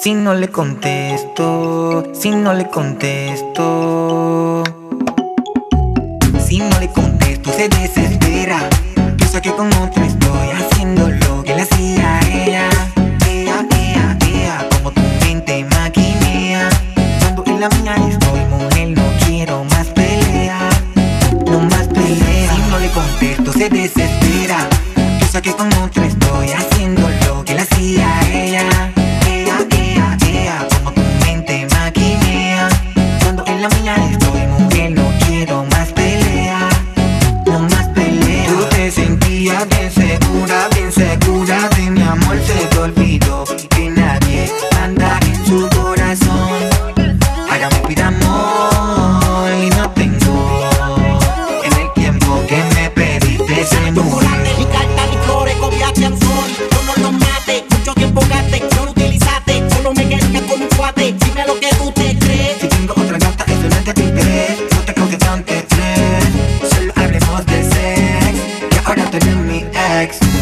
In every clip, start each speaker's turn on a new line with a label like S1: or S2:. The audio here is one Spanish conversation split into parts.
S1: Si no le contesto, si no le contesto. Si no le contesto, se desespera. Piensa que con otro estoy haciendo lo que le hacía ella. Ella, ella, ella, como tu mente maquinea. Cuando en la mía estoy, mujer, no quiero más pelea. No más pelea.
S2: Si no
S1: le contesto, se desespera.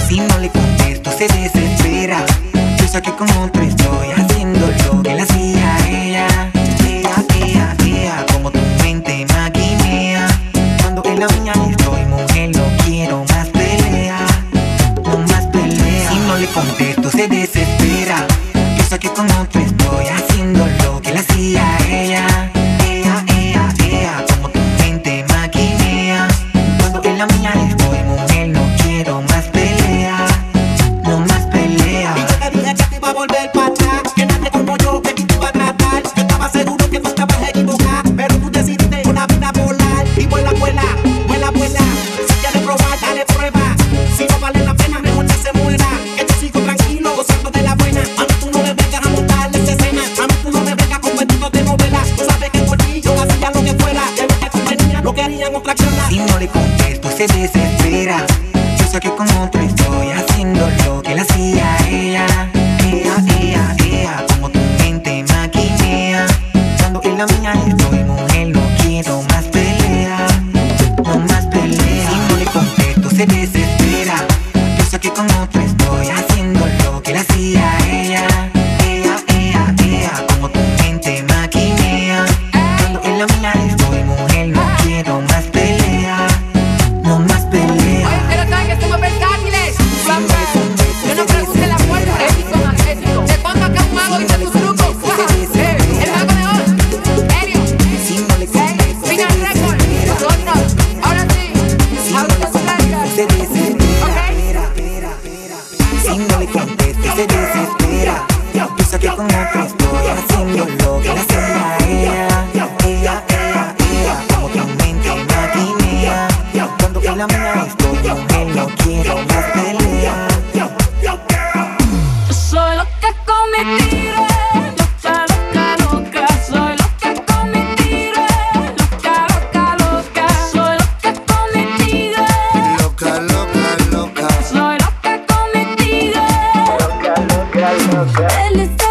S1: si no le contesto se desespera. niña, soy mujer, no quiero más.
S3: Well, it's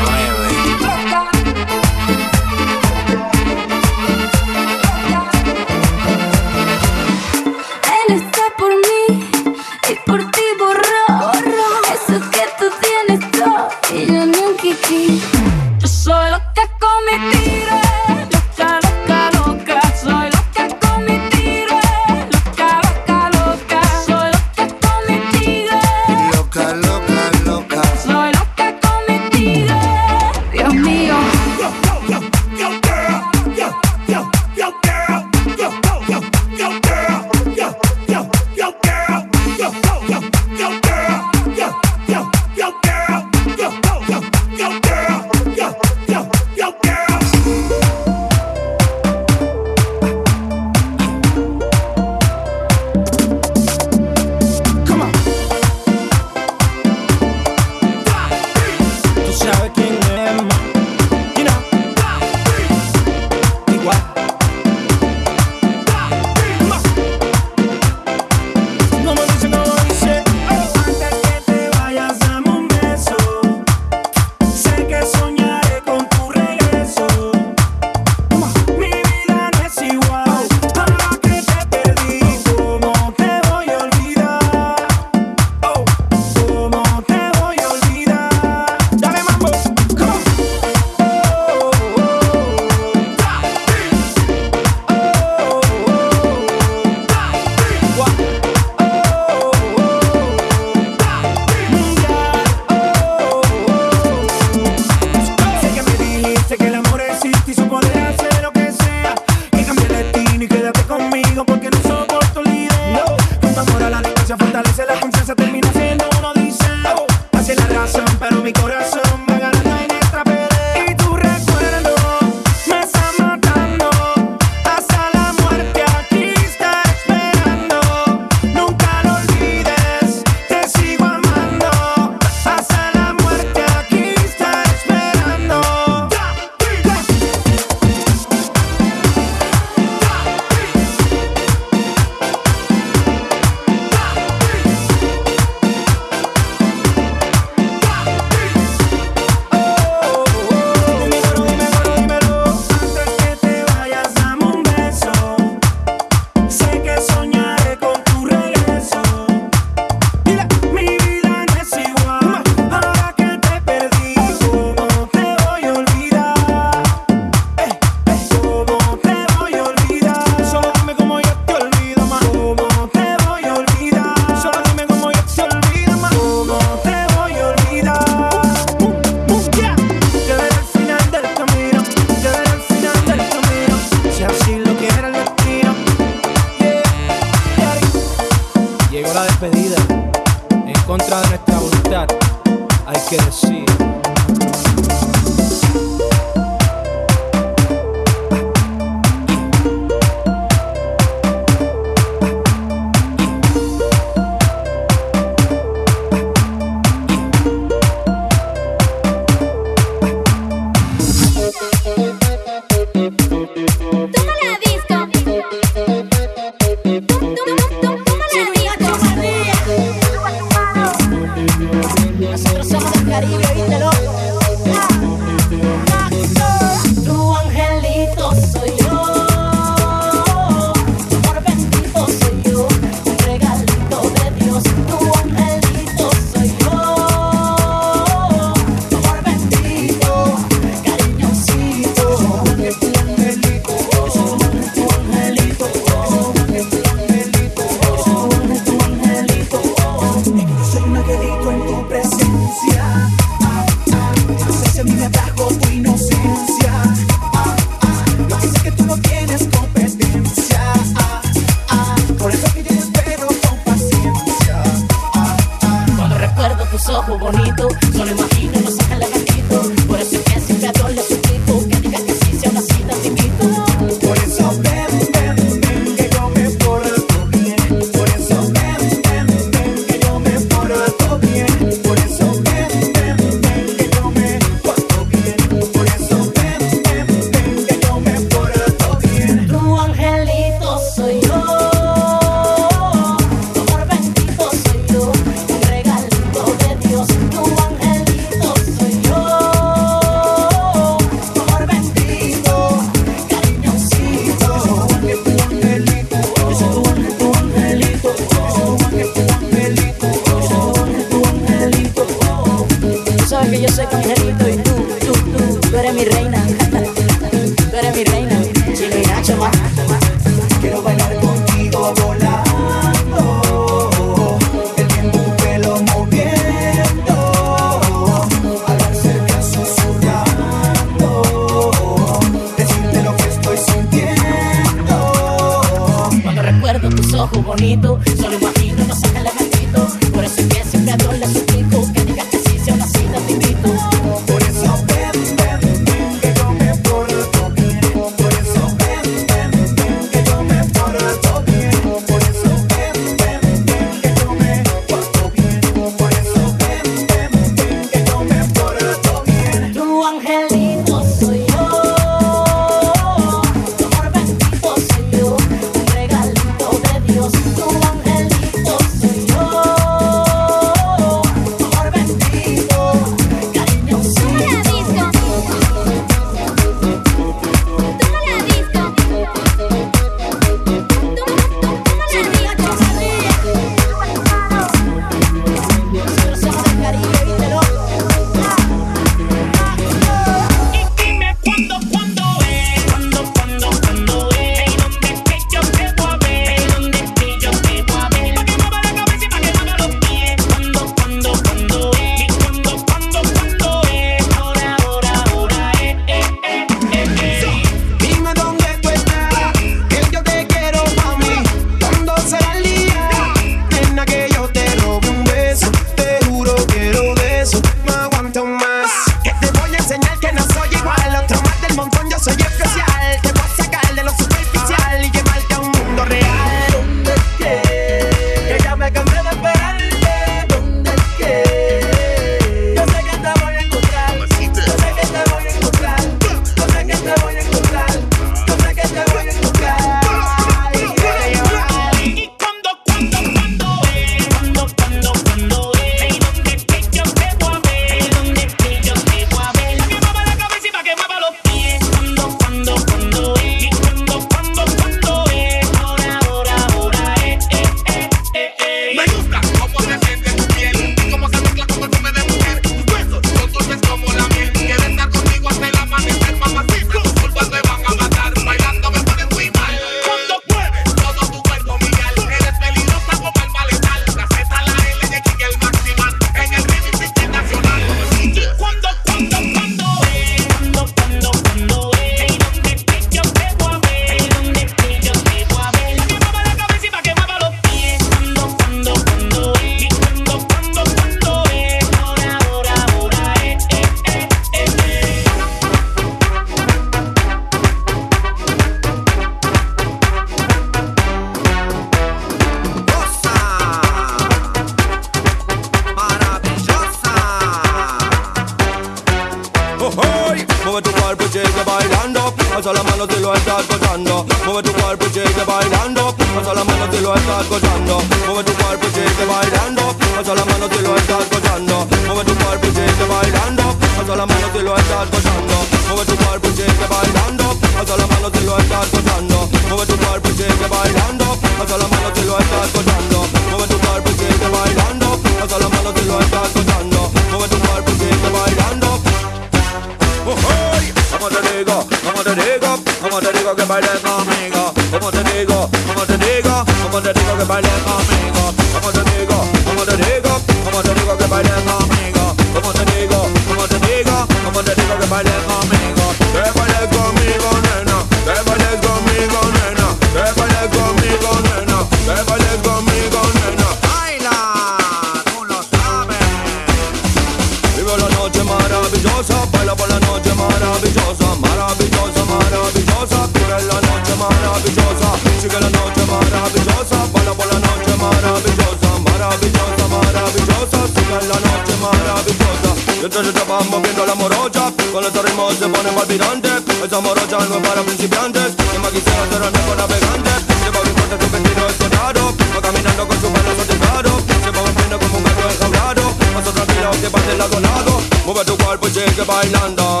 S3: maravillosa, baila por la noche maravillosa, maravillosa, maravillosa, vive la noche maravillosa, sigue la noche maravillosa, baila por la noche maravillosa, maravillosa, maravillosa, sigue la noche maravillosa. Y entonces te van moviendo la morocha, con este ritmo se pone palpitante, esa morocha no es para principiantes, que más quisiera ser el mejor navegante, se va fuerte tu vestido escotado, va caminando con su pelo saltizado, se va fino como un gato enjaulado, paso tranquilo que va de lado a lado, mueve tu cuerpo y sigue bailando.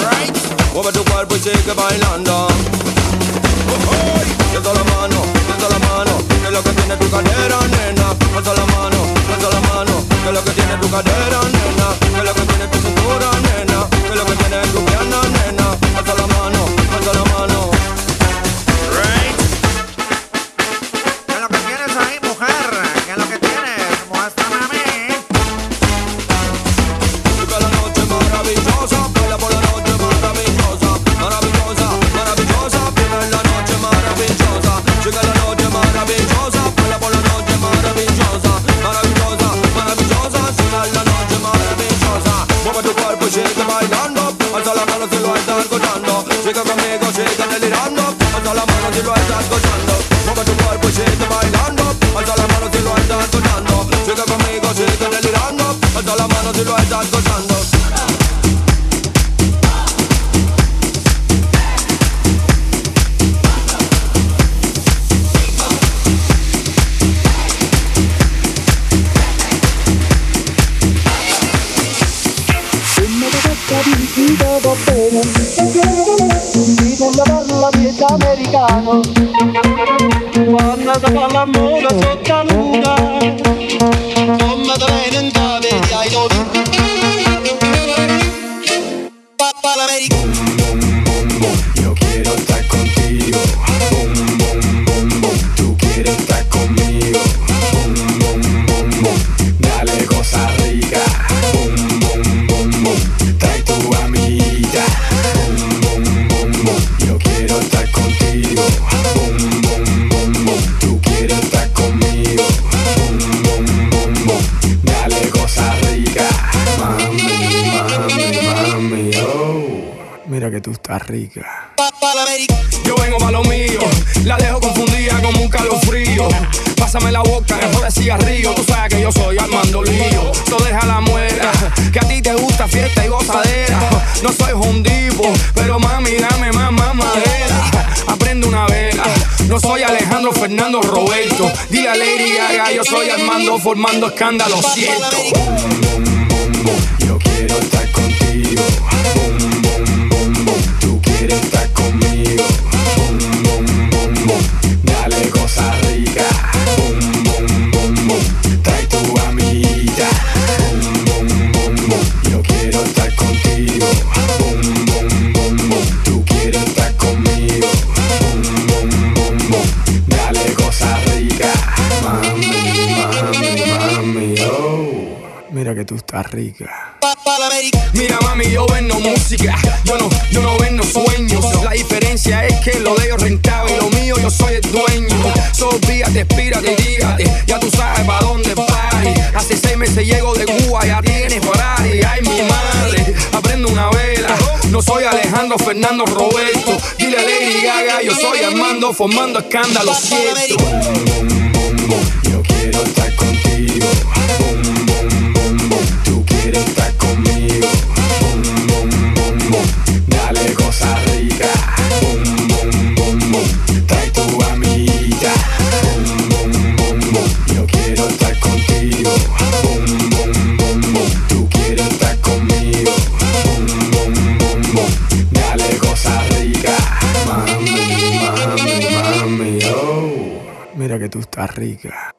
S3: Right. Mueve tu cuerpo y sigue bailando. Oh, hey. Alza la mano, alza la mano, que lo que tiene tu cadera, nena. Alza la mano, alza la mano, que lo que tiene tu cadera, nena. Que lo que tiene tu cintura, nena. Que lo que tiene tu
S4: tú. Yo
S5: vengo pa' lo mío, la dejo confundida como un calofrío. Pásame la boca, mejor de cigarrillo. Tú sabes que yo soy Armando Lío. So deja la muela, que a ti te gusta fiesta y gozadera. No soy hondivo, pero mami, dame más, más madera. Aprende una vela. No soy Alejandro Fernando Roberto. Dile a Lady Gaga, yo soy Armando formando escándalo, siento.
S4: Yo quiero estar contigo. Mira rica.
S5: Mami, yo vendo música, yo no, yo no vendo sueños. La diferencia es que lo de ellos rentable y lo mío yo soy el dueño. So dígate, espírate, dígate, ya tú sabes pa' dónde pari. Hace seis meses llego de Cuba, ya tienes Ferrari. Ay mi madre, aprendo una vela. No soy Alejandro Fernando Roberto. Dile a Lady Gaga, yo soy Armando formando escándalo, cierto.
S4: Yo quiero estar contigo. arriga.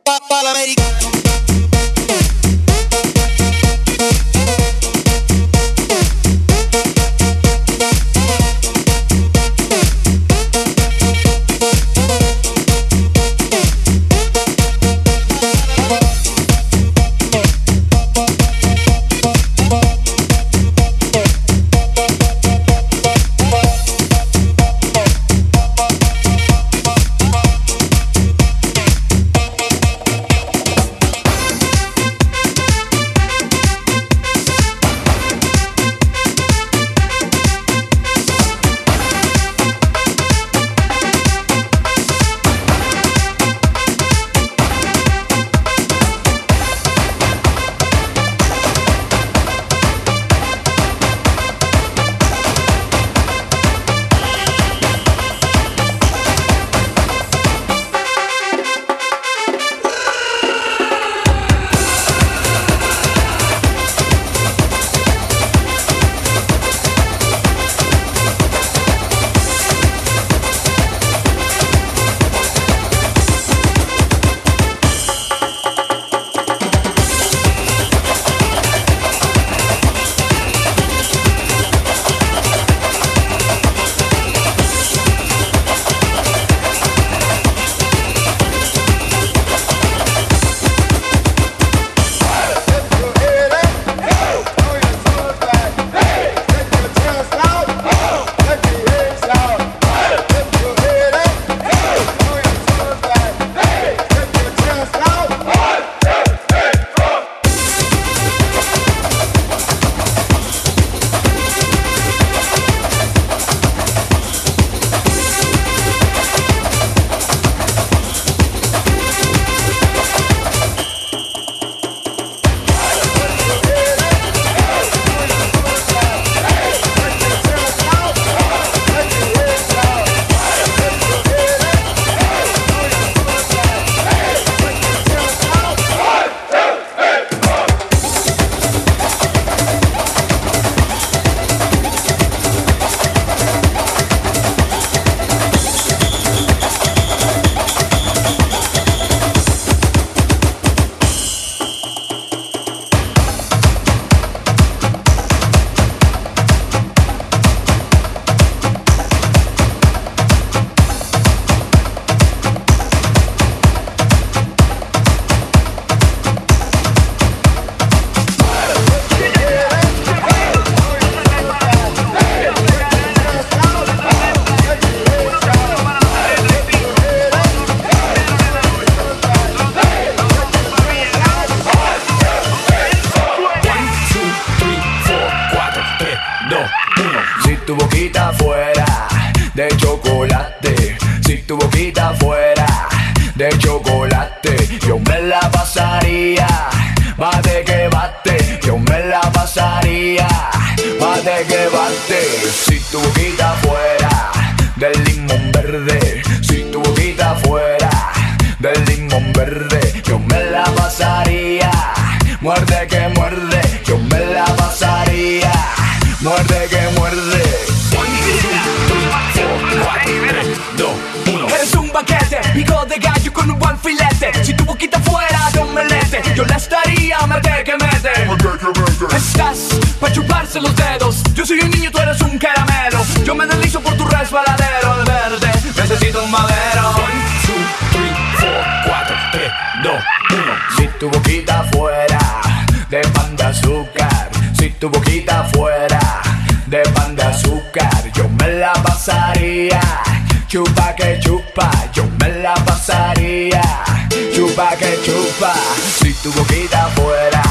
S6: Si tu boquita fuera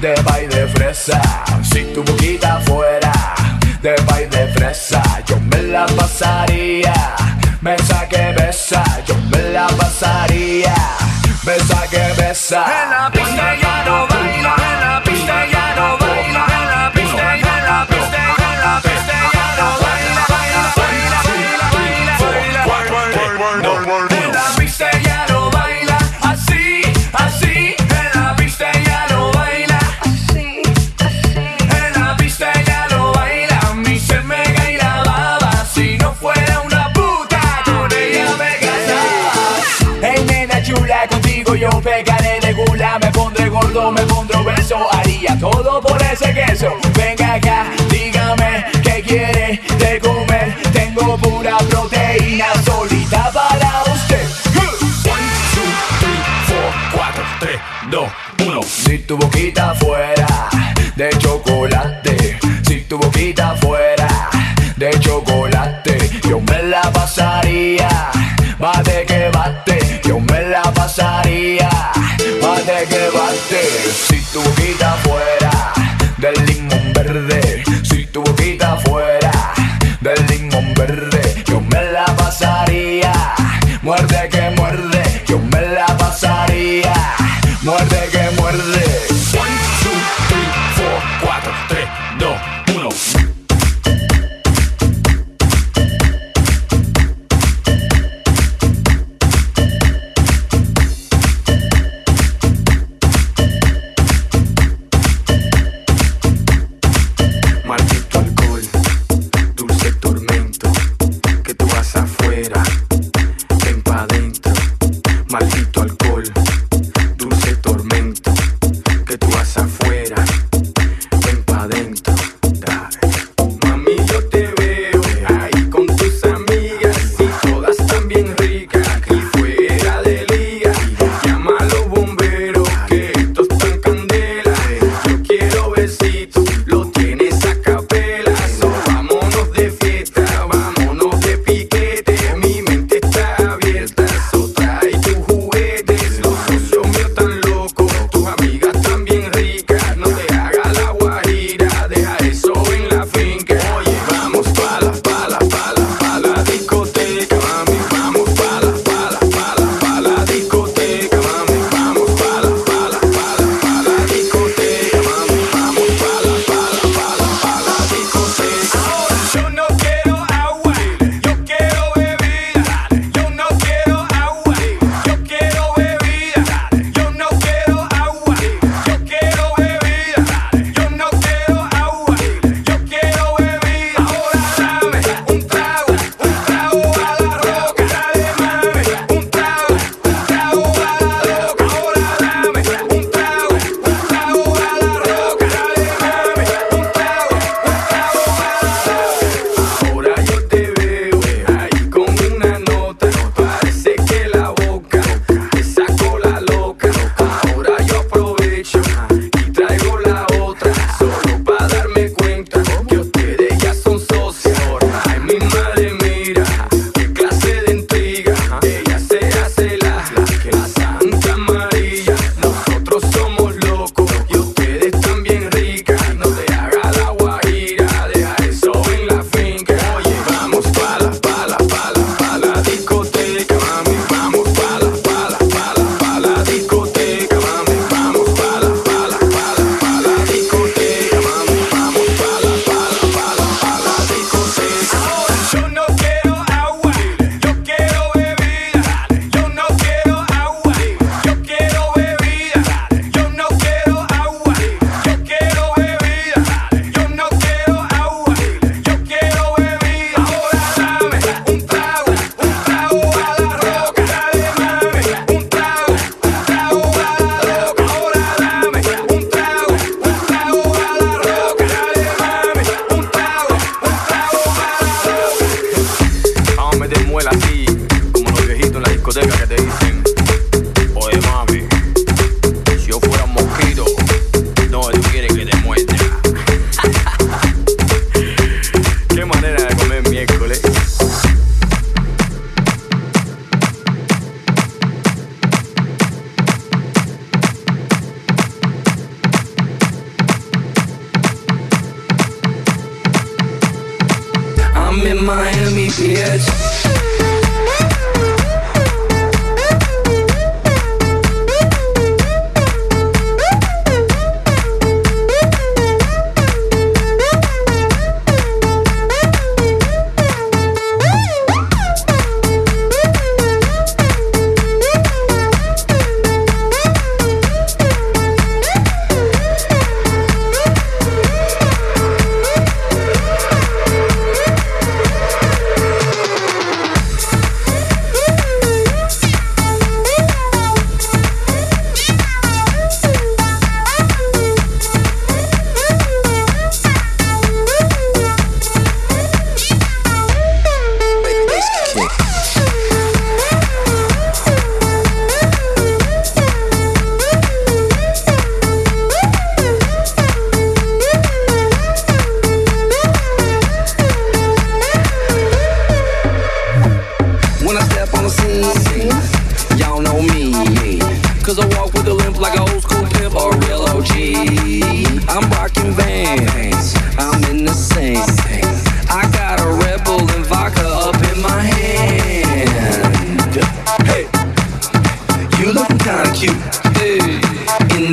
S6: de pay de fresa, si tu boquita fuera de pay de fresa, yo me la pasaría, besa que besa, yo me la pasaría, besa que besa.
S7: no pegaré de gula, me
S5: pondré gordo, me pondré beso, haría todo por ese queso. Venga acá, dígame qué quiere de comer, tengo pura proteína solita para usted. 1, 2, 3, 4, 3, 2, 1. Si tu boquita
S8: do it.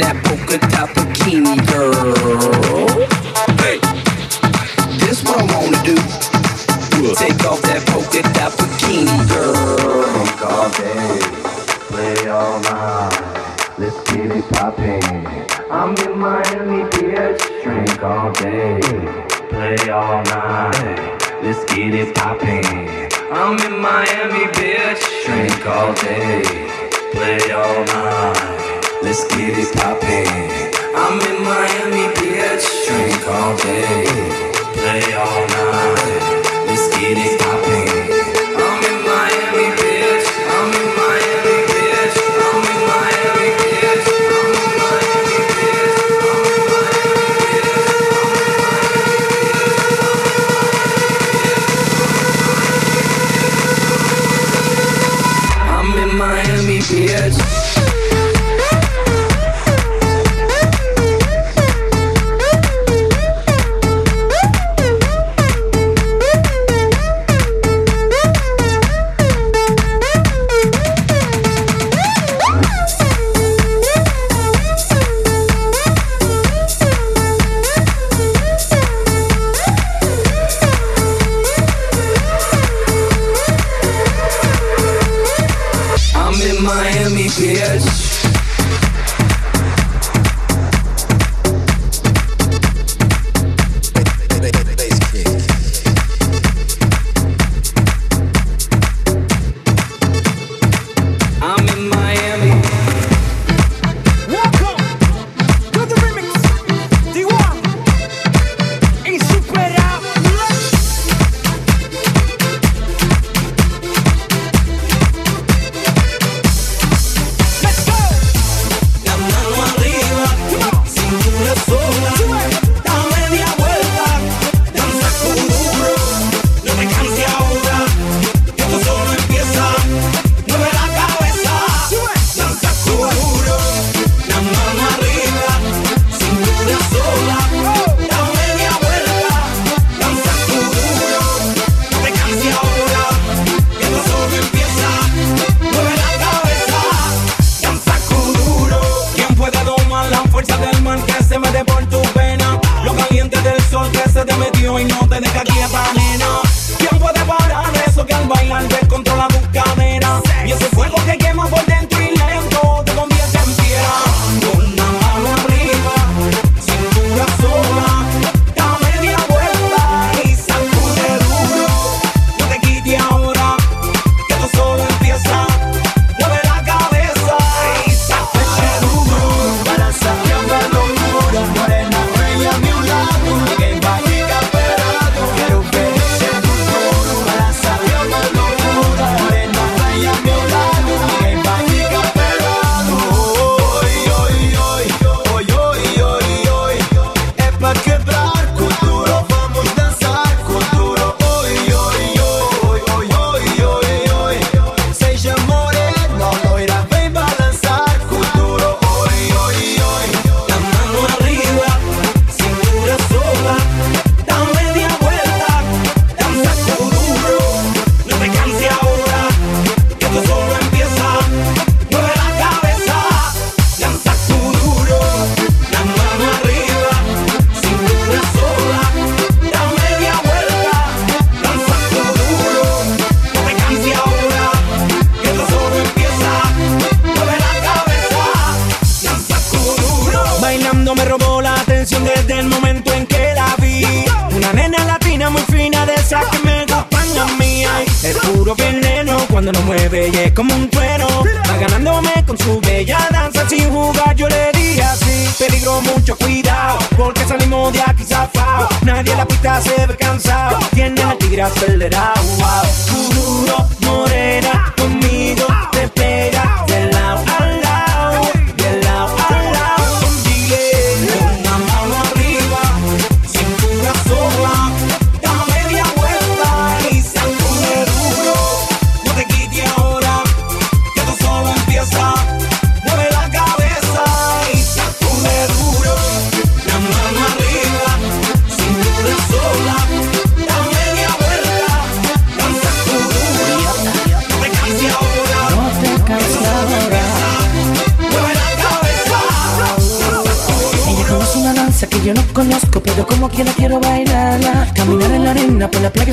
S8: that polka dot bikini girl. Hey, this what I wanna do. What? Take off that polka dot bikini girl.
S9: Drink all day, play all night. Let's get it poppin'. I'm in Miami, bitch. Drink all day, play all night. Let's get it poppin'. I'm in Miami, bitch. Drink all day, play all night. Let's get it poppin'. I'm in Miami, bitch. Drink all day, play all night.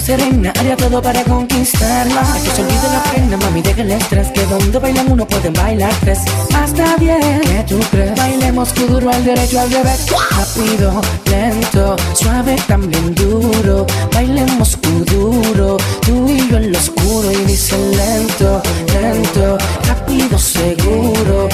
S10: Serena, haría todo para conquistarla. A que se olvide la pena, mami, deja el estrés, que donde bailan uno pueden bailar tres. Hasta diez, ¿qué tú crees? Bailemos duro al derecho, al revés. Rápido, lento, suave, también duro. Bailemos duro, tú y yo en lo oscuro. Y dice lento, lento, rápido, seguro.